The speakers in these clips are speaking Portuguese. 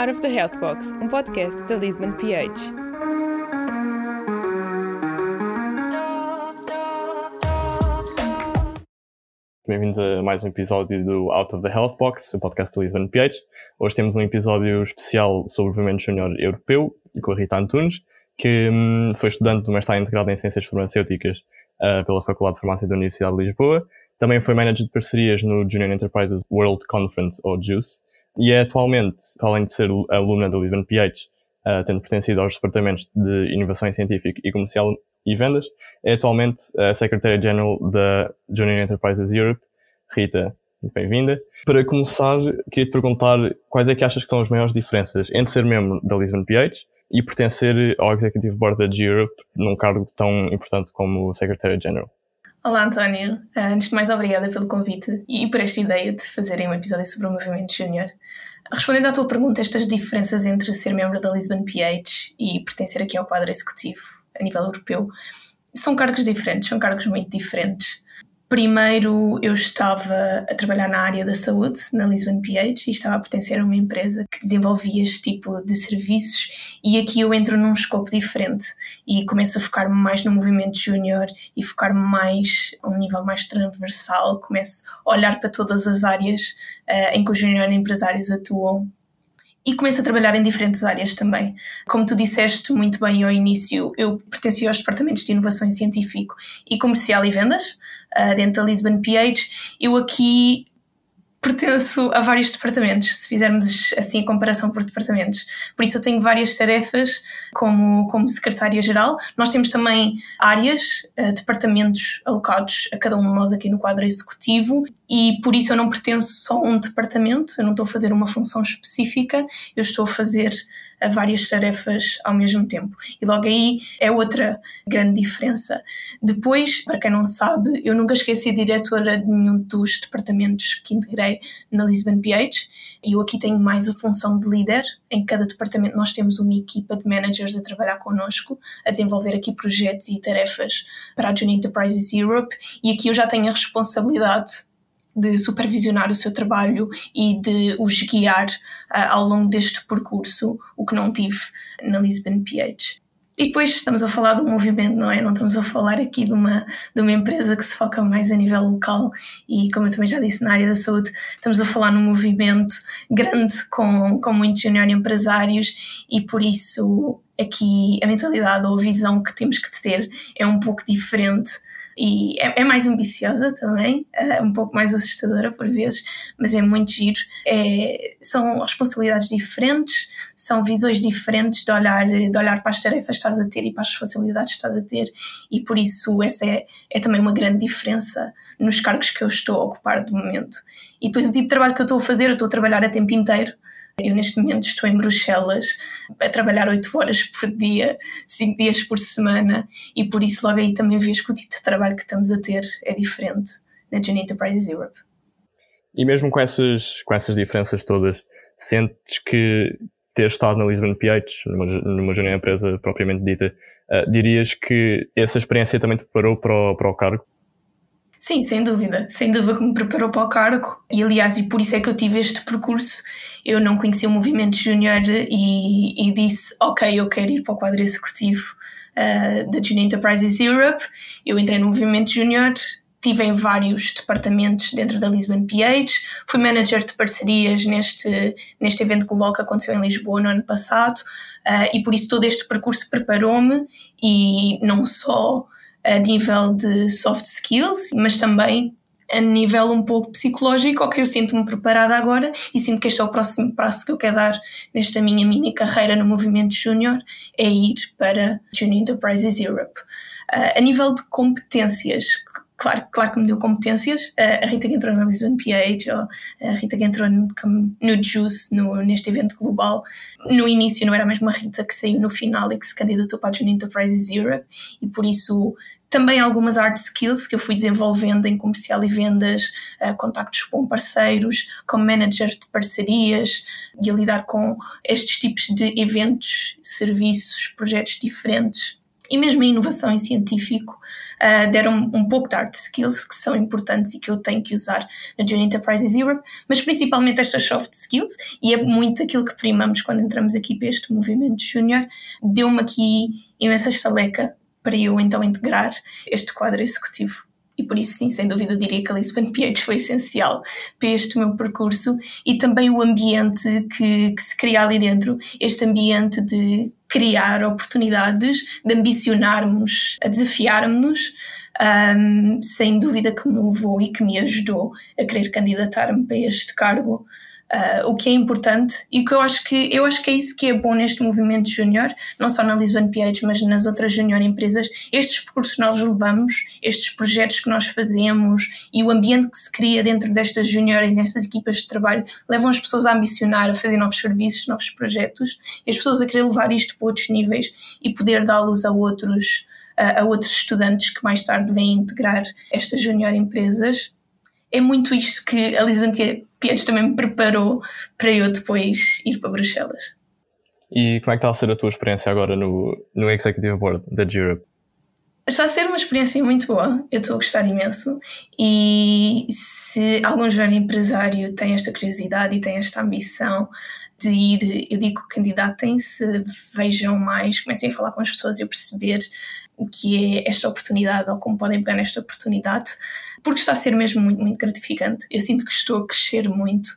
Out of the Health Box, um podcast da Lisbon PH. Bem-vindos a mais um episódio do Out of the Health Box, o podcast da Lisbon PH. Hoje temos um episódio especial sobre o movimento júnior europeu com a Rita Antunes, que hum, foi estudante do mestrado integrado em Ciências Farmacêuticas uh, pela Faculdade de Farmácia da Universidade de Lisboa. Também foi manager de parcerias no Junior Enterprises World Conference, ou JUICE, e é atualmente, além de ser aluna da Lisbon PH, uh, tendo pertencido aos departamentos de Inovação Científica e Comercial e Vendas, é atualmente a Secretary-General da Junior Enterprises Europe. Rita, bem-vinda. Para começar, queria te perguntar quais é que achas que são as maiores diferenças entre ser membro da Lisbon PH e pertencer ao Executive Board da G-Europe num cargo tão importante como Secretary-General. Olá, António. Ah, antes de mais, obrigada pelo convite e por esta ideia de fazerem um episódio sobre o movimento júnior. Respondendo à tua pergunta, estas diferenças entre ser membro da Lisbon PH e pertencer aqui ao quadro executivo a nível europeu são cargos diferentes, são cargos muito diferentes. Primeiro, eu estava a trabalhar na área da saúde, na Lisbon PH, e estava a pertencer a uma empresa que desenvolvia este tipo de serviços. E aqui eu entro num escopo diferente e começo a focar-me mais no movimento júnior e focar-me mais a um nível mais transversal. Começo a olhar para todas as áreas uh, em que os júnior empresários atuam e começo a trabalhar em diferentes áreas também. Como tu disseste muito bem ao início, eu pertenci aos departamentos de inovação científico e comercial e vendas, uh, dentro da Lisbon PH. Eu aqui pertenço a vários departamentos, se fizermos assim a comparação por departamentos. Por isso eu tenho várias tarefas como, como secretária-geral. Nós temos também áreas, uh, departamentos alocados a cada um de nós aqui no quadro executivo e por isso eu não pertenço só a um departamento, eu não estou a fazer uma função específica, eu estou a fazer a várias tarefas ao mesmo tempo. E logo aí é outra grande diferença. Depois, para quem não sabe, eu nunca esqueci diretora de nenhum dos departamentos que integrei na Lisbon PH e eu aqui tenho mais a função de líder. Em cada departamento nós temos uma equipa de managers a trabalhar connosco, a desenvolver aqui projetos e tarefas para a Junior Enterprises Europe e aqui eu já tenho a responsabilidade de supervisionar o seu trabalho e de os guiar uh, ao longo deste percurso, o que não tive na Lisbon PH. E depois estamos a falar de um movimento, não é? Não estamos a falar aqui de uma, de uma empresa que se foca mais a nível local e, como eu também já disse, na área da saúde, estamos a falar num movimento grande com, com muitos junior empresários e por isso aqui a mentalidade ou a visão que temos que ter é um pouco diferente e é, é mais ambiciosa também, é um pouco mais assustadora por vezes, mas é muito giro. É, são responsabilidades diferentes, são visões diferentes de olhar, de olhar para as tarefas que estás a ter e para as responsabilidades que estás a ter, e por isso essa é, é também uma grande diferença nos cargos que eu estou a ocupar de momento. E depois o tipo de trabalho que eu estou a fazer, eu estou a trabalhar a tempo inteiro eu, neste momento, estou em Bruxelas a trabalhar 8 horas por dia, 5 dias por semana, e por isso, logo aí também vejo que o tipo de trabalho que estamos a ter é diferente na Genie Enterprises Europe. E mesmo com essas, com essas diferenças todas, sentes que ter estado na Lisbon PH, numa, numa junior empresa propriamente dita, uh, dirias que essa experiência também te preparou para o, para o cargo? Sim, sem dúvida. Sem dúvida que me preparou para o cargo. E aliás, e por isso é que eu tive este percurso. Eu não conhecia o movimento júnior e, e, disse: Ok, eu quero ir para o quadro executivo uh, da Junior Enterprises Europe. Eu entrei no movimento júnior, tive em vários departamentos dentro da Lisbon PH, fui manager de parcerias neste, neste evento global que aconteceu em Lisboa no ano passado, uh, e por isso todo este percurso preparou-me e não só a nível de soft skills, mas também a nível um pouco psicológico, ok, eu sinto-me preparada agora e sinto que este é o próximo passo que eu quero dar nesta minha mini carreira no movimento júnior, é ir para Junior Enterprises Europe. Uh, a nível de competências, claro, claro que me deu competências. A Rita que entrou na Lisbon PH, ou a Rita que entrou no, no Juice, no, neste evento global. No início não era a mesma Rita que saiu no final e que se candidatou para a Junior Enterprises Europe, e por isso também algumas hard skills que eu fui desenvolvendo em comercial e vendas, uh, contactos com parceiros, como manager de parcerias e a lidar com estes tipos de eventos, serviços, projetos diferentes e mesmo a inovação em científico uh, deram um pouco de hard skills que são importantes e que eu tenho que usar na Junior Enterprises Europe, mas principalmente estas soft skills, e é muito aquilo que primamos quando entramos aqui para este movimento júnior, deu-me aqui imensa estaleca para eu então integrar este quadro executivo. E por isso, sim, sem dúvida, diria que a Lisbon PH foi essencial para este meu percurso e também o ambiente que, que se cria ali dentro, este ambiente de criar oportunidades, de ambicionarmos, a desafiarmos-nos, um, sem dúvida que me levou e que me ajudou a querer candidatar-me para este cargo uh, o que é importante e que eu acho que eu acho que é isso que é bom neste movimento júnior, não só na Lisbon PH, mas nas outras junior empresas, estes percursos que nós levamos, estes projetos que nós fazemos e o ambiente que se cria dentro destas junior e nestas equipas de trabalho levam as pessoas a ambicionar, a fazer novos serviços, novos projetos e as pessoas a querer levar isto para outros níveis e poder dá-los a outros a outros estudantes que mais tarde vêm integrar estas junior empresas. É muito isto que a Lisbon Piedes também me preparou para eu depois ir para Bruxelas. E como é que está a ser a tua experiência agora no, no Executive Board da Europe? Está a ser uma experiência muito boa, eu estou a gostar imenso e se algum jovem empresário tem esta curiosidade e tem esta ambição de ir, eu digo candidatem-se, vejam mais, comecem a falar com as pessoas e a perceber o que é esta oportunidade ou como podem pegar nesta oportunidade, porque está a ser mesmo muito, muito gratificante. Eu sinto que estou a crescer muito,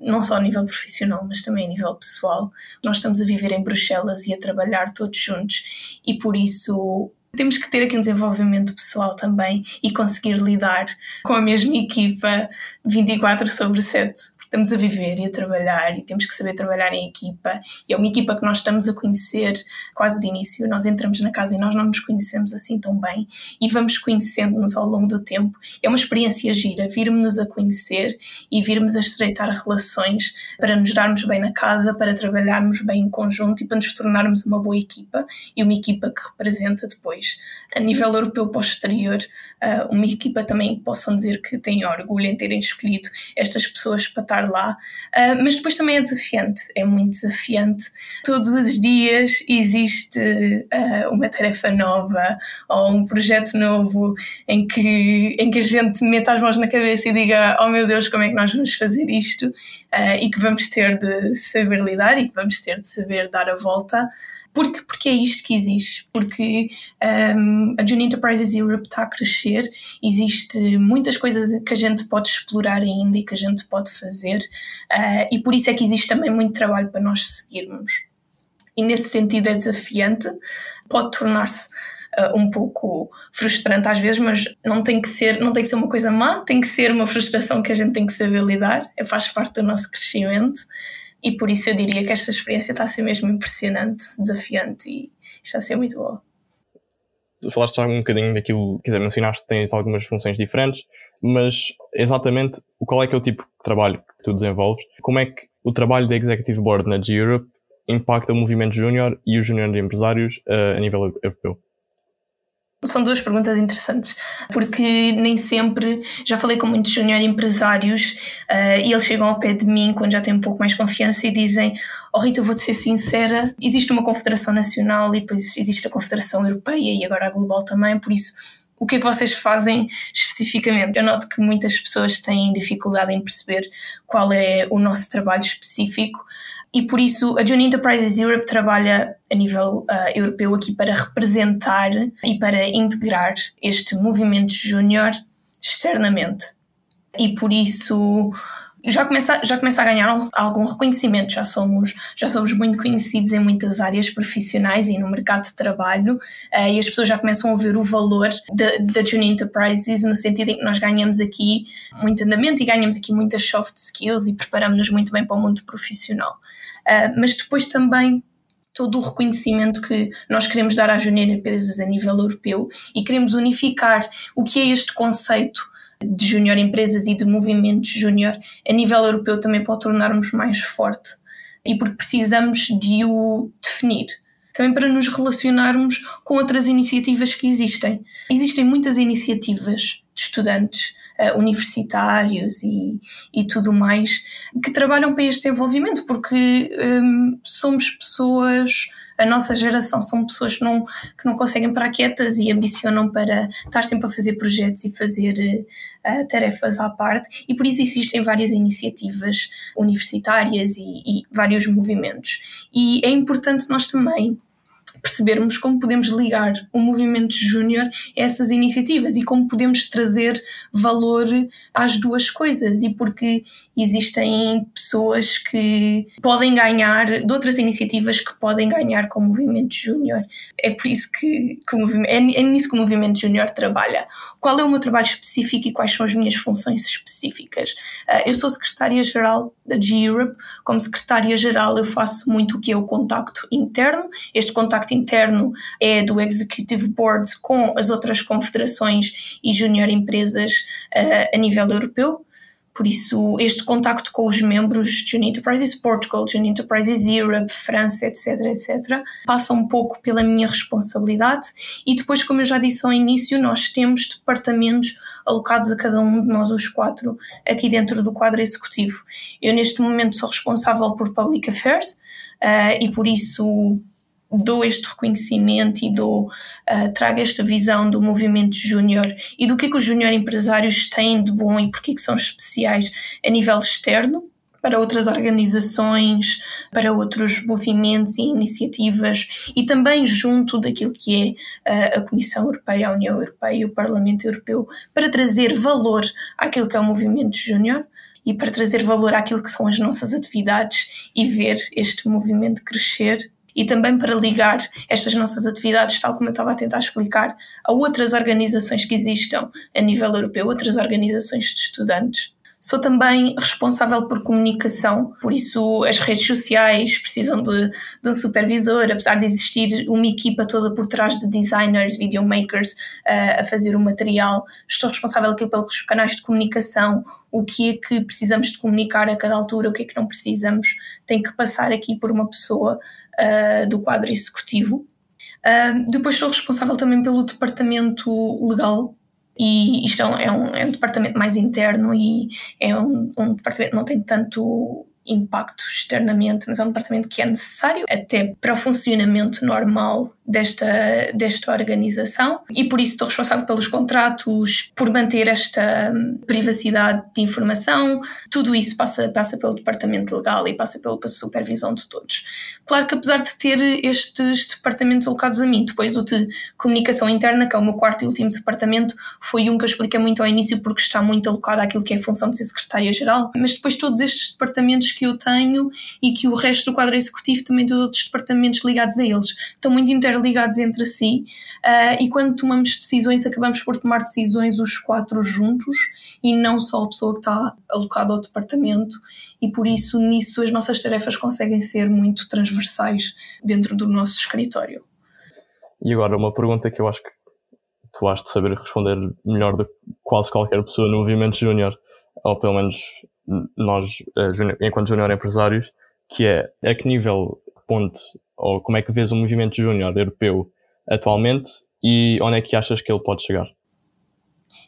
não só a nível profissional, mas também a nível pessoal. Nós estamos a viver em Bruxelas e a trabalhar todos juntos, e por isso temos que ter aqui um desenvolvimento pessoal também e conseguir lidar com a mesma equipa 24 sobre 7 estamos a viver e a trabalhar e temos que saber trabalhar em equipa. E é uma equipa que nós estamos a conhecer quase de início. Nós entramos na casa e nós não nos conhecemos assim tão bem e vamos conhecendo-nos ao longo do tempo. É uma experiência gira, virmos-nos a conhecer e virmos a estreitar relações para nos darmos bem na casa, para trabalharmos bem em conjunto e para nos tornarmos uma boa equipa e uma equipa que representa depois, a nível europeu para o exterior, ah, uma equipa também que possam dizer que têm orgulho em terem escolhido estas pessoas para estar estar lá, uh, mas depois também é desafiante, é muito desafiante. Todos os dias existe uh, uma tarefa nova ou um projeto novo em que, em que a gente meta as mãos na cabeça e diga: Oh meu Deus, como é que nós vamos fazer isto? Uh, e que vamos ter de saber lidar e que vamos ter de saber dar a volta porque, porque é isto que existe, porque um, a Junior Enterprises Europe está a crescer, existe muitas coisas que a gente pode explorar ainda e que a gente pode fazer, uh, e por isso é que existe também muito trabalho para nós seguirmos. E nesse sentido é desafiante, pode tornar-se uh, um pouco frustrante às vezes, mas não tem que ser, não tem que ser uma coisa má, tem que ser uma frustração que a gente tem que saber lidar, é, faz parte do nosso crescimento e por isso eu diria que esta experiência está a ser mesmo impressionante, desafiante e está a ser muito boa. Falaste já um bocadinho daquilo, quer dizer, mencionaste que tens algumas funções diferentes, mas exatamente qual é que é o tipo de trabalho que tu desenvolves? Como é que o trabalho da Executive Board na G-Europe impacta o movimento júnior e os júnior empresários uh, a nível europeu? São duas perguntas interessantes, porque nem sempre já falei com muitos junior empresários uh, e eles chegam ao pé de mim quando já têm um pouco mais confiança e dizem: Oh Rita, vou-te ser sincera, existe uma Confederação Nacional e depois existe a Confederação Europeia e agora a Global também, por isso o que é que vocês fazem especificamente? Eu noto que muitas pessoas têm dificuldade em perceber qual é o nosso trabalho específico e por isso a Junior Enterprises Europe trabalha a nível uh, europeu aqui para representar e para integrar este movimento júnior externamente. E por isso já começa, já começa a ganhar algum reconhecimento, já somos, já somos muito conhecidos em muitas áreas profissionais e no mercado de trabalho uh, e as pessoas já começam a ver o valor da Junior Enterprises no sentido em que nós ganhamos aqui muito andamento e ganhamos aqui muitas soft skills e preparamos-nos muito bem para o mundo profissional. Uh, mas depois também todo o reconhecimento que nós queremos dar às junior empresas a nível europeu e queremos unificar o que é este conceito de júnior empresas e de movimentos júnior a nível europeu também para o tornarmos mais forte e porque precisamos de o definir. Também para nos relacionarmos com outras iniciativas que existem. Existem muitas iniciativas de estudantes uh, universitários e, e tudo mais que trabalham para este desenvolvimento, porque um, somos pessoas a nossa geração são pessoas que não, que não conseguem parar quietas e ambicionam para estar sempre a fazer projetos e fazer uh, tarefas à parte, e por isso existem várias iniciativas universitárias e, e vários movimentos. E é importante nós também percebermos como podemos ligar o movimento júnior a essas iniciativas e como podemos trazer valor às duas coisas. E porque existem pessoas que podem ganhar de outras iniciativas que podem ganhar com o movimento júnior. É por isso que, que o, é, é nisso que o movimento júnior trabalha. Qual é o meu trabalho específico e quais são as minhas funções específicas? Uh, eu sou secretária-geral da G-Europe. Como secretária-geral eu faço muito o que é o contacto interno. Este contacto interno é do Executive Board com as outras confederações e junior empresas uh, a nível europeu. Por isso, este contacto com os membros de Junior Enterprises Portugal, Junior Enterprises Europe, França, etc, etc, passa um pouco pela minha responsabilidade. E depois, como eu já disse ao início, nós temos departamentos alocados a cada um de nós, os quatro, aqui dentro do quadro executivo. Eu, neste momento, sou responsável por Public Affairs uh, e, por isso, dou este reconhecimento e dou, uh, trago esta visão do movimento júnior e do que é que os júnior empresários têm de bom e porque é que são especiais a nível externo para outras organizações, para outros movimentos e iniciativas e também junto daquilo que é uh, a Comissão Europeia, a União Europeia e o Parlamento Europeu para trazer valor àquilo que é o movimento júnior e para trazer valor àquilo que são as nossas atividades e ver este movimento crescer e também para ligar estas nossas atividades, tal como eu estava a tentar explicar, a outras organizações que existam a nível europeu, outras organizações de estudantes. Sou também responsável por comunicação, por isso as redes sociais precisam de, de, um supervisor, apesar de existir uma equipa toda por trás de designers, videomakers uh, a fazer o material. Estou responsável aqui pelos canais de comunicação, o que é que precisamos de comunicar a cada altura, o que é que não precisamos, tem que passar aqui por uma pessoa uh, do quadro executivo. Uh, depois sou responsável também pelo departamento legal e isto é um, é um departamento mais interno e é um, um departamento que não tem tanto impacto externamente, mas é um departamento que é necessário até para o funcionamento normal desta, desta organização e por isso estou responsável pelos contratos, por manter esta hum, privacidade de informação, tudo isso passa, passa pelo departamento legal e passa pela supervisão de todos. Claro que apesar de ter estes departamentos alocados a mim, depois o de comunicação interna, que é o meu quarto e último departamento, foi um que eu expliquei muito ao início porque está muito alocado àquilo que é a função de ser secretária-geral, mas depois todos estes departamentos que eu tenho e que o resto do quadro executivo também dos outros departamentos ligados a eles estão muito inter ligados entre si uh, e quando tomamos decisões acabamos por tomar decisões os quatro juntos e não só a pessoa que está alocada ao departamento e por isso nisso as nossas tarefas conseguem ser muito transversais dentro do nosso escritório. E agora uma pergunta que eu acho que tu has de saber responder melhor do que quase qualquer pessoa no movimento júnior, ou pelo menos nós, eh, enquanto júnior empresários, que é a que nível, ponto ou como é que vês o movimento júnior europeu atualmente e onde é que achas que ele pode chegar?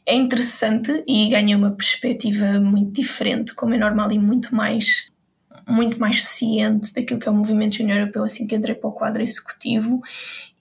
É interessante e ganha uma perspectiva muito diferente, como é normal, e muito mais muito mais ciente daquilo que é o movimento júnior europeu assim que entrei para o quadro executivo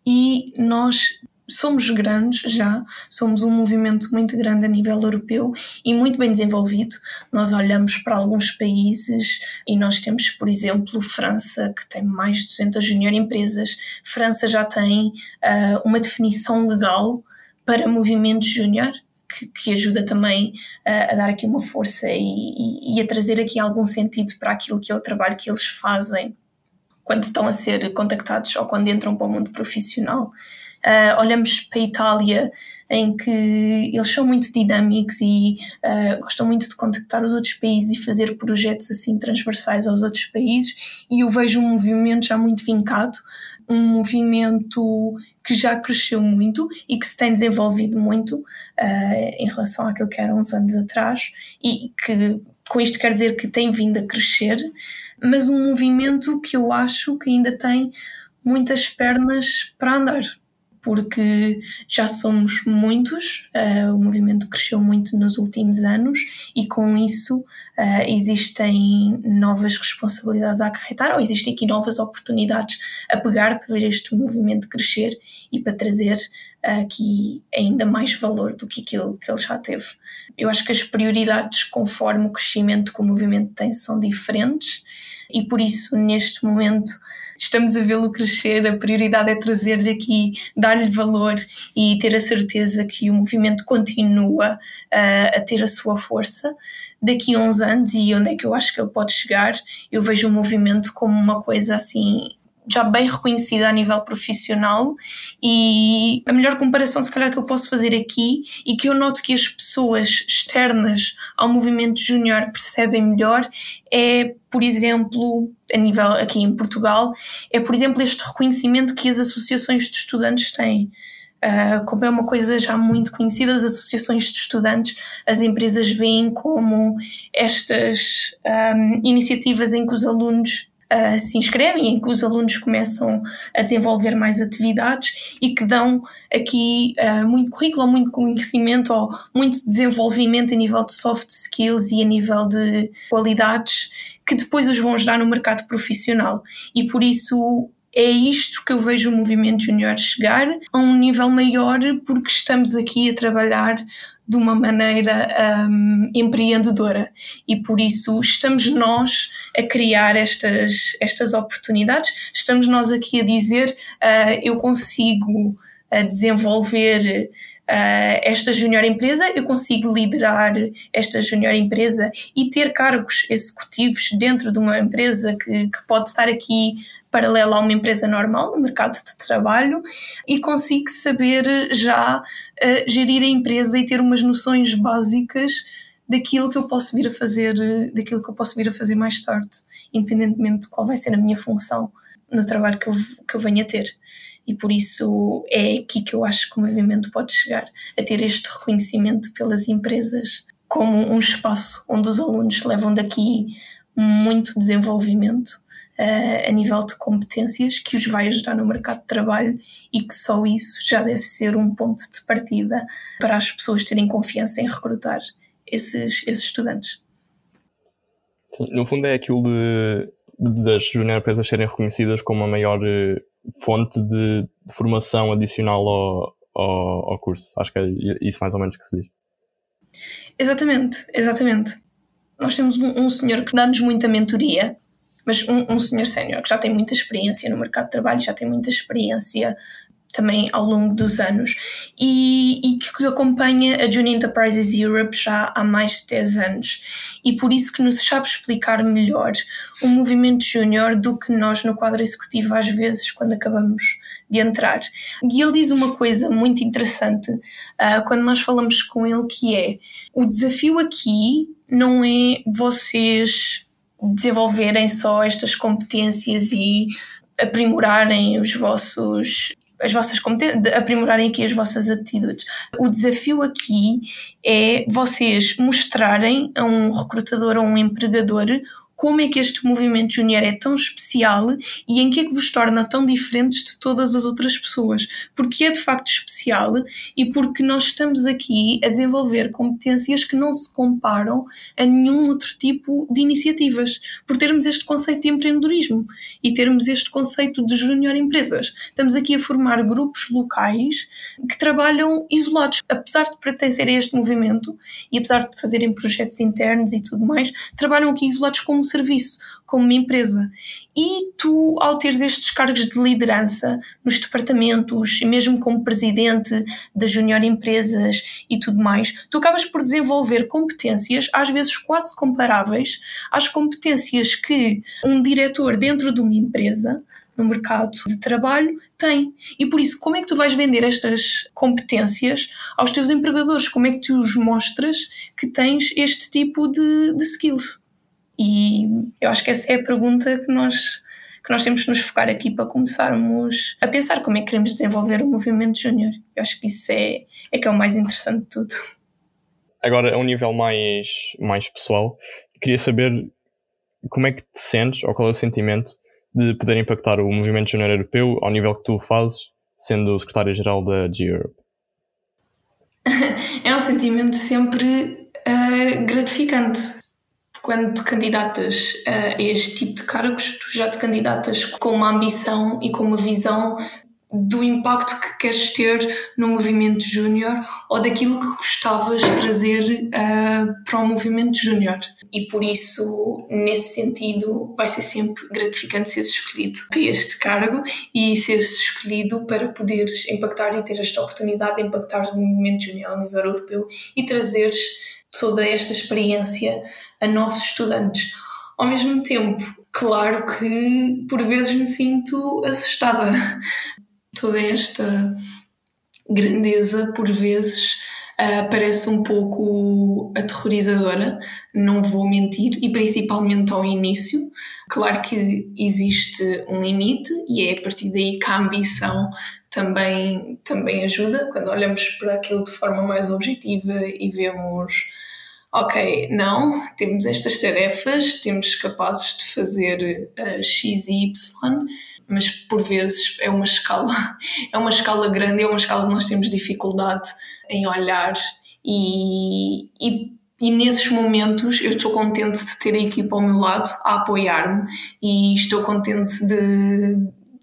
e nós somos grandes já, somos um movimento muito grande a nível europeu e muito bem desenvolvido. Nós olhamos para alguns países e nós temos, por exemplo, França, que tem mais de 200 junior empresas. França já tem uh, uma definição legal para movimento júnior. Que, que, ajuda também uh, a dar aqui uma força e, e, e a trazer aqui algum sentido para aquilo que é o trabalho que eles fazem quando estão a ser contactados ou quando entram para o mundo profissional. Uh, olhamos para a Itália, em que eles são muito dinâmicos e uh, gostam muito de contactar os outros países e fazer projetos assim transversais aos outros países. E eu vejo um movimento já muito vincado, um movimento que já cresceu muito e que se tem desenvolvido muito uh, em relação àquilo que era uns anos atrás e que com isto quer dizer que tem vindo a crescer, mas um movimento que eu acho que ainda tem muitas pernas para andar porque já somos muitos, uh, o movimento cresceu muito nos últimos anos e com isso uh, existem novas responsabilidades a acarretar ou existem aqui novas oportunidades a pegar para ver este movimento crescer e para trazer uh, aqui ainda mais valor do que aquilo que ele já teve. Eu acho que as prioridades conforme o crescimento que o movimento tem são diferentes e por isso neste momento estamos a vê-lo crescer, a prioridade é trazer-lhe aqui, dar-lhe valor e ter a certeza que o movimento continua uh, a ter a sua força. Daqui a uns anos, e onde é que eu acho que ele pode chegar, eu vejo o movimento como uma coisa assim já bem reconhecida a nível profissional e a melhor comparação se calhar que eu posso fazer aqui e que eu noto que as pessoas externas ao movimento júnior percebem melhor é, por exemplo, a nível aqui em Portugal, é por exemplo este reconhecimento que as associações de estudantes têm. Uh, como é uma coisa já muito conhecida, as associações de estudantes, as empresas veem como estas um, iniciativas em que os alunos uh, se inscrevem, em que os alunos começam a desenvolver mais atividades e que dão aqui uh, muito currículo, muito conhecimento ou muito desenvolvimento a nível de soft skills e a nível de qualidades que depois os vão ajudar no mercado profissional. E por isso é isto que eu vejo o movimento júnior chegar a um nível maior porque estamos aqui a trabalhar de uma maneira um, empreendedora. E por isso estamos nós a criar estas, estas oportunidades, estamos nós aqui a dizer uh, eu consigo uh, desenvolver Uh, esta junior empresa, eu consigo liderar esta junior empresa e ter cargos executivos dentro de uma empresa que, que pode estar aqui paralela a uma empresa normal no mercado de trabalho e consigo saber já uh, gerir a empresa e ter umas noções básicas daquilo que eu posso vir a fazer, daquilo que eu posso vir a fazer mais tarde, independentemente de qual vai ser a minha função no trabalho que eu, que eu venho a ter. E por isso é aqui que eu acho que o movimento pode chegar a ter este reconhecimento pelas empresas como um espaço onde os alunos levam daqui muito desenvolvimento uh, a nível de competências que os vai ajudar no mercado de trabalho e que só isso já deve ser um ponto de partida para as pessoas terem confiança em recrutar esses, esses estudantes. Sim, no fundo é aquilo de, de das junior empresas serem reconhecidas como a maior eh, fonte de, de formação adicional ao, ao, ao, curso. Acho que é isso mais ou menos que se diz. Exatamente, exatamente. Nós temos um, um senhor que dá-nos muita mentoria, mas um, um senhor sénior que já tem muita experiência no mercado de trabalho, já tem muita experiência também ao longo dos anos e, e, que acompanha a Junior Enterprises Europe já há mais de 10 anos e por isso que nos sabe explicar melhor o movimento júnior do que nós no quadro executivo às vezes quando acabamos de entrar. E ele diz uma coisa muito interessante uh, quando nós falamos com ele que é o desafio aqui não é vocês desenvolverem só estas competências e aprimorarem os vossos as vossas competências, aprimorarem aqui as vossas aptitudes. O desafio aqui é vocês mostrarem a um recrutador ou um empregador como é que este movimento júnior é tão especial e em que é que vos torna tão diferentes de todas as outras pessoas. Porque é de facto especial e porque nós estamos aqui a desenvolver competências que não se comparam a nenhum outro tipo de iniciativas. Por termos este conceito de empreendedorismo e termos este conceito de júnior empresas. Estamos aqui a formar grupos locais que trabalham isolados. Apesar de pertencerem a este movimento e apesar de fazerem projetos internos e tudo mais, trabalham aqui isolados como serviço, como uma empresa. E tu, ao teres estes cargos de liderança nos departamentos, mesmo como presidente das junior empresas e tudo mais, tu acabas por desenvolver competências, às vezes quase comparáveis às competências que um diretor dentro de uma empresa no mercado de trabalho tem. E por isso, como é que tu vais vender estas competências aos teus empregadores? Como é que tu os mostras que tens este tipo de, de skills? E eu acho que essa é a pergunta que nós, que nós temos de nos focar aqui para começarmos a pensar como é que queremos desenvolver o movimento júnior. Eu acho que isso é, é que é o mais interessante de tudo. Agora, a um nível mais, mais pessoal, queria saber como é que te sentes, ou qual é o sentimento de poder impactar o movimento júnior europeu ao nível que tu fazes sendo secretária-geral da G-Europe? É um sentimento sempre uh, gratificante. Quando te candidatas a este tipo de cargos, tu já te candidatas com uma ambição e com uma visão do impacto que queres ter no movimento júnior ou daquilo que gostavas de trazer uh, para o movimento júnior. E por isso, nesse sentido, vai ser sempre gratificante seres escolhido para este cargo e seres escolhido para poderes impactar e ter esta oportunidade de impactar o movimento júnior a nível europeu e trazeres toda esta experiência a novos estudantes. Ao mesmo tempo, claro que por vezes me sinto assustada toda esta grandeza, por vezes, uh, parece um pouco aterrorizadora, não vou mentir, e principalmente ao início. Claro que existe um limite e é a partir daí que a ambição também, também ajuda, quando olhamos para aquilo de forma mais objetiva e vemos ok, não, temos estas tarefas, temos capazes de fazer uh, X e Y mas por vezes é uma escala, é uma escala grande, é uma escala que nós temos dificuldade em olhar e, e, e nesses momentos eu estou contente de ter a equipa ao meu lado a apoiar-me e estou contente de,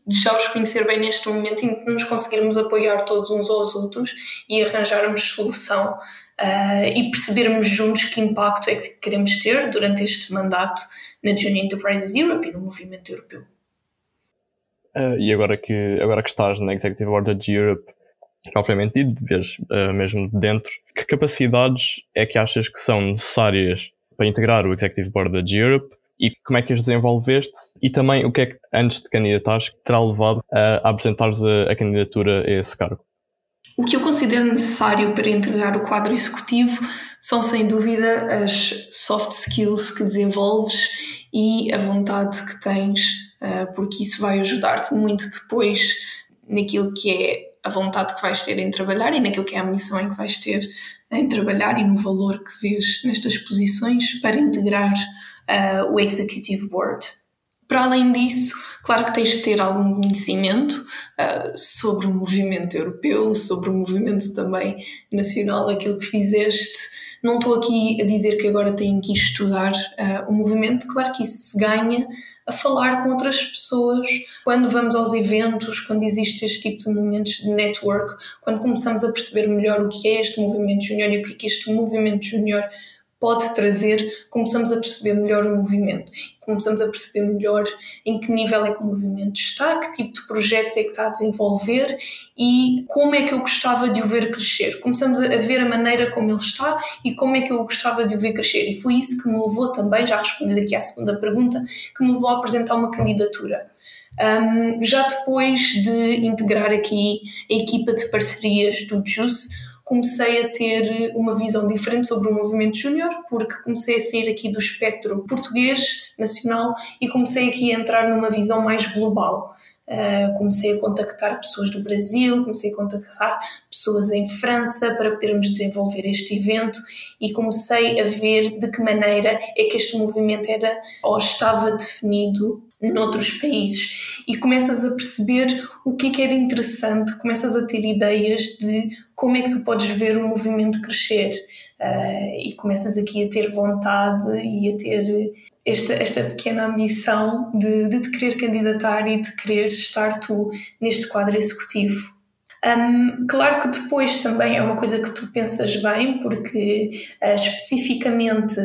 de já os conhecer bem neste momento em que nos conseguirmos apoiar todos uns aos outros e arranjarmos solução uh, e percebermos juntos que impacto é que queremos ter durante este mandato na Junior Enterprises Europe e no movimento europeu. Uh, e agora que, agora que estás na Executive Board da G-Europe, propriamente dito, vês uh, mesmo de dentro, que capacidades é que achas que são necessárias para integrar o Executive Board da G-Europe e como é que as desenvolveste e também o que é que antes de candidatares terá levado a, a apresentares a, a, candidatura a esse cargo? O que eu considero necessário para integrar o quadro executivo são sem dúvida as soft skills que desenvolves e a vontade que tens ah, porque isso vai ajudar-te muito depois naquilo que é a vontade que vais ter em trabalhar e naquilo que é a missão em que vais ter em trabalhar e no valor que vês nestas posições para integrar uh, o Executive Board. Para além disso, claro que tens que ter algum conhecimento uh, sobre o movimento europeu, sobre o movimento também nacional, aquilo que fizeste. Não estou aqui a dizer que agora tenho que estudar uh, o movimento, claro que isso se ganha a falar com outras pessoas, quando vamos aos eventos, quando existe este tipo de momentos de network, quando começamos a perceber melhor o que é este movimento júnior e o que é que este movimento júnior pode trazer, começamos a perceber melhor o movimento, começamos a perceber melhor em que nível é que o movimento está, que tipo de projetos é que está a desenvolver e como é que eu gostava de o ver crescer. Começamos a ver a maneira como ele está e como é que eu gostava de o ver crescer. E foi isso que me levou também, já respondendo aqui à segunda pergunta, que me levou a apresentar uma candidatura. Um, já depois de integrar aqui a equipa de parcerias do JUICE, comecei a ter uma visão diferente sobre o movimento júnior, porque comecei a sair aqui do espectro português, nacional, e comecei aqui a entrar numa visão mais global. Uh, comecei a contactar pessoas do Brasil, comecei a contactar pessoas em França para podermos desenvolver este evento e comecei a ver de que maneira é que este movimento era ou estava definido noutros países e começas a perceber o que é que era interessante, começas a ter ideias de como é que tu podes ver o movimento crescer uh, e começas aqui a ter vontade e a ter esta, esta pequena ambição de, de te querer candidatar e de querer estar tu neste quadro executivo. Um, claro que depois também é uma coisa que tu pensas bem, porque uh, especificamente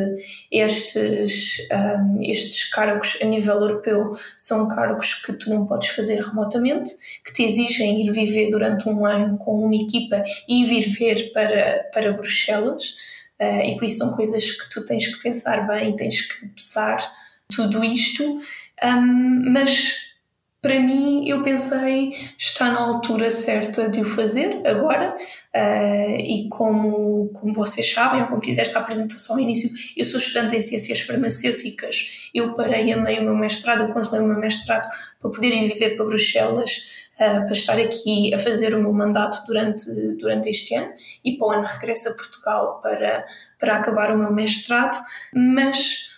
estes, um, estes cargos a nível europeu são cargos que tu não podes fazer remotamente, que te exigem ir viver durante um ano com uma equipa e vir ver para, para Bruxelas, uh, e por isso são coisas que tu tens que pensar bem, tens que pesar tudo isto, um, mas para mim, eu pensei, está na altura certa de o fazer agora. Uh, e como, como vocês sabem, ou como fizeste a apresentação ao início, eu sou estudante em ciências farmacêuticas. Eu parei a meio o meu mestrado, eu congelei o meu mestrado para poder ir viver para Bruxelas, uh, para estar aqui a fazer o meu mandato durante, durante este ano. E para o ano regresso a Portugal para, para acabar o meu mestrado. Mas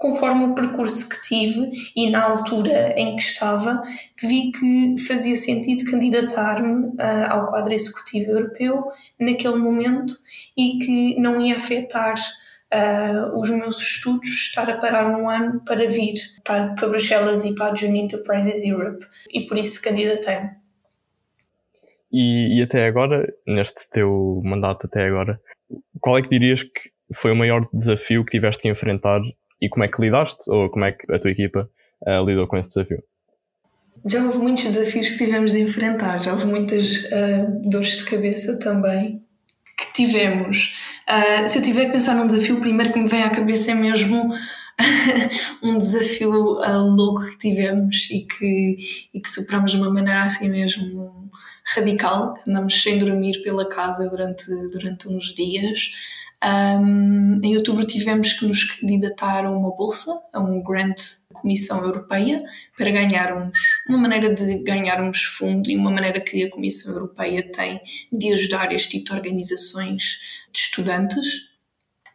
conforme o percurso que tive e na altura em que estava, vi que fazia sentido candidatar-me uh, ao quadro executivo europeu naquele momento e que não ia afetar uh, os meus estudos estar a parar um ano para vir para, para Bruxelas e para a Junior Enterprises Europe e por isso candidatei-me. E, e até agora, neste teu mandato até agora, qual é que dirias que foi o maior desafio que tiveste que enfrentar e como é que lidaste ou como é que a tua equipa uh, lidou com esse desafio? Já houve muitos desafios que tivemos de enfrentar, já houve muitas uh, dores de cabeça também que tivemos. Uh, se eu tiver que pensar num desafio, o primeiro que me vem à cabeça é mesmo um desafio uh, louco que tivemos e que, e que superamos de uma maneira assim mesmo radical. Andamos sem dormir pela casa durante, durante uns dias. Um, em outubro tivemos que nos candidatar a uma bolsa, a um grant da Comissão Europeia, para ganharmos uma maneira de ganharmos fundo e uma maneira que a Comissão Europeia tem de ajudar este tipo de organizações de estudantes.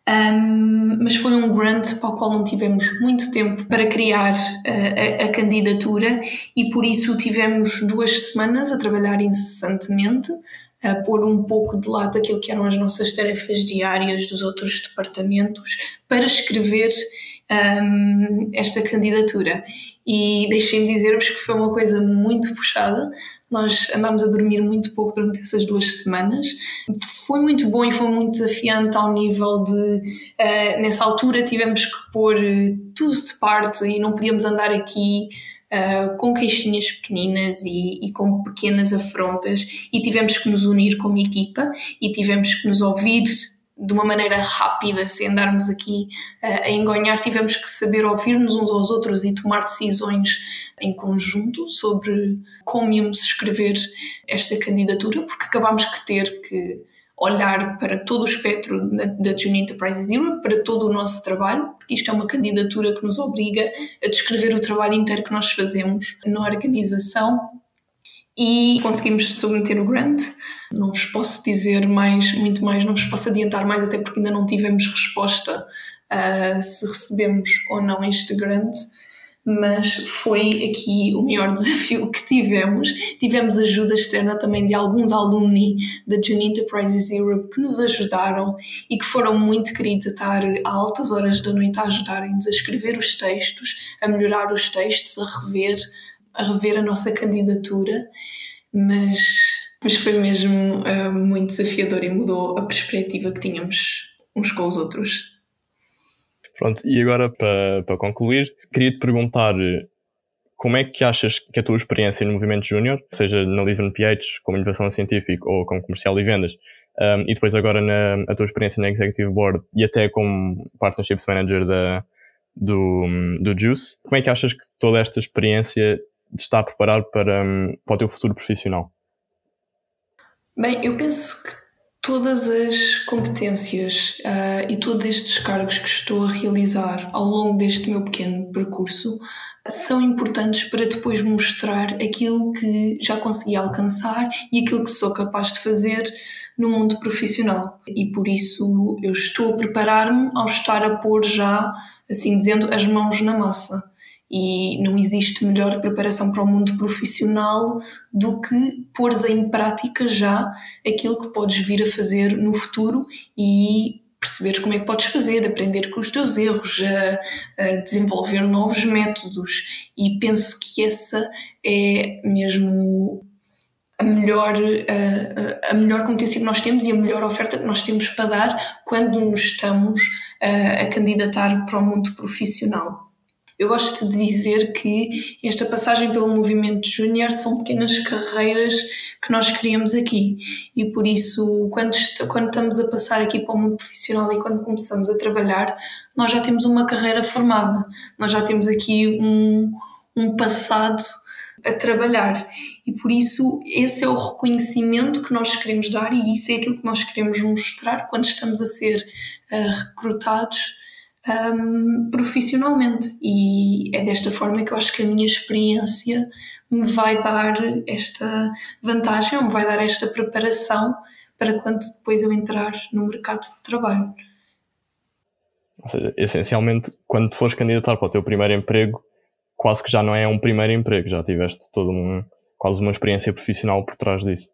Um, mas foi um grant para o qual não tivemos muito tempo para criar uh, a, a, candidatura e por isso tivemos duas semanas a trabalhar incessantemente a pôr um pouco de lado aquilo que eram as nossas tarefas diárias dos outros departamentos para escrever um, esta candidatura. E deixem-me dizer-vos que foi uma coisa muito puxada. Nós andámos a dormir muito pouco durante essas duas semanas. Foi muito bom e foi muito desafiante ao nível de, uh, nessa altura, tivemos que pôr uh, tudo de parte e não podíamos andar aqui uh, com queixinhas pequeninas e, e, com pequenas afrontas, e tivemos que nos unir como equipa e tivemos que nos ouvir de uma maneira rápida, sem andarmos aqui uh, a engonhar, tivemos que saber ouvir-nos uns aos outros e tomar decisões em conjunto sobre como íamos escrever esta candidatura, porque acabámos que ter que olhar para todo o espectro da Junior Enterprises Europe, para todo o nosso trabalho, porque isto é uma candidatura que nos obriga a descrever o trabalho inteiro que nós fazemos na organização e conseguimos submeter o grant. Não vos posso dizer mais, muito mais, não vos posso adiantar mais, até porque ainda não tivemos resposta uh, se recebemos ou não este grant mas foi aqui o maior desafio que tivemos. Tivemos ajuda externa também de alguns alumni da Junior Enterprises Europe que nos ajudaram e que foram muito queridos a estar a altas horas da noite a ajudarem-nos a escrever os textos, a melhorar os textos, a rever, a rever a nossa candidatura, mas, mas foi mesmo uh, muito desafiador e mudou a perspectiva que tínhamos uns com os outros. Pronto, e agora para, para concluir, queria te perguntar eh, como é que achas que a tua experiência no movimento júnior, seja na Lisbon PH como inovação científica ou como comercial e vendas, um, e depois agora na a tua experiência na Executive Board e até como Partnerships Manager da, do, do Juice, como é que achas que toda esta experiência te está a preparar para, para o teu futuro profissional? Bem, eu penso que todas as competências uh, e todos estes cargos que estou a realizar ao longo deste meu pequeno percurso são importantes para depois mostrar aquilo que já consegui alcançar e aquilo que sou capaz de fazer no mundo profissional. E por isso eu estou a preparar-me ao estar a pôr já, assim dizendo, as mãos na massa e não existe melhor preparação para o mundo profissional do que pôres em prática já aquilo que podes vir a fazer no futuro e perceberes como é que podes fazer, aprender com os teus erros, a, a desenvolver novos métodos. E penso que essa é mesmo a melhor, a, a melhor competência que nós temos e a melhor oferta que nós temos para dar quando nos estamos a, a candidatar para o mundo profissional. Eu gosto de dizer que esta passagem pelo movimento júnior são pequenas carreiras que nós criamos aqui. E por isso quando, quando estamos a passar aqui para o mundo profissional e quando começamos a trabalhar, nós já temos uma carreira formada, nós já temos aqui um, um passado a trabalhar. E por isso esse é o reconhecimento que nós queremos dar e isso é aquilo que nós queremos mostrar quando estamos a ser uh, recrutados um, profissionalmente. E é desta forma que eu acho que a minha experiência me vai dar esta vantagem, me vai dar esta preparação para quando depois eu entrar no mercado de trabalho. Ou seja, essencialmente, quando fores candidatar para o teu primeiro emprego, quase que já não é um primeiro emprego, já tiveste todo um, quase uma experiência profissional por trás disso.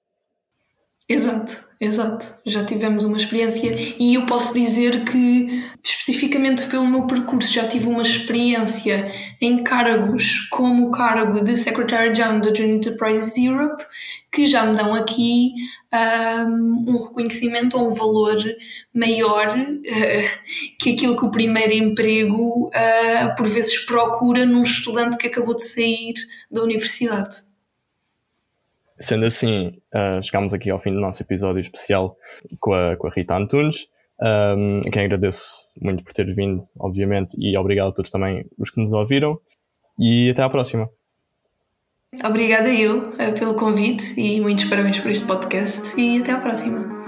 Exato, exato. Já tivemos uma experiência e eu posso dizer que, especificamente pelo meu percurso, já tive uma experiência em cargos como o cargo de Secretary-General da Joint Enterprises Europe, que já me dão aqui um, um reconhecimento ou um valor maior uh, que aquilo que o primeiro emprego uh, por vezes procura num estudante que acabou de sair da universidade. Sendo assim, uh, chegamos aqui ao fim do nosso episódio especial com a, com a Rita Antunes, um, quem agradeço muito por ter vindo, obviamente, e obrigado a todos também os que nos ouviram. E até à próxima. Obrigada eu uh, pelo convite e muitos parabéns por este podcast e até à próxima.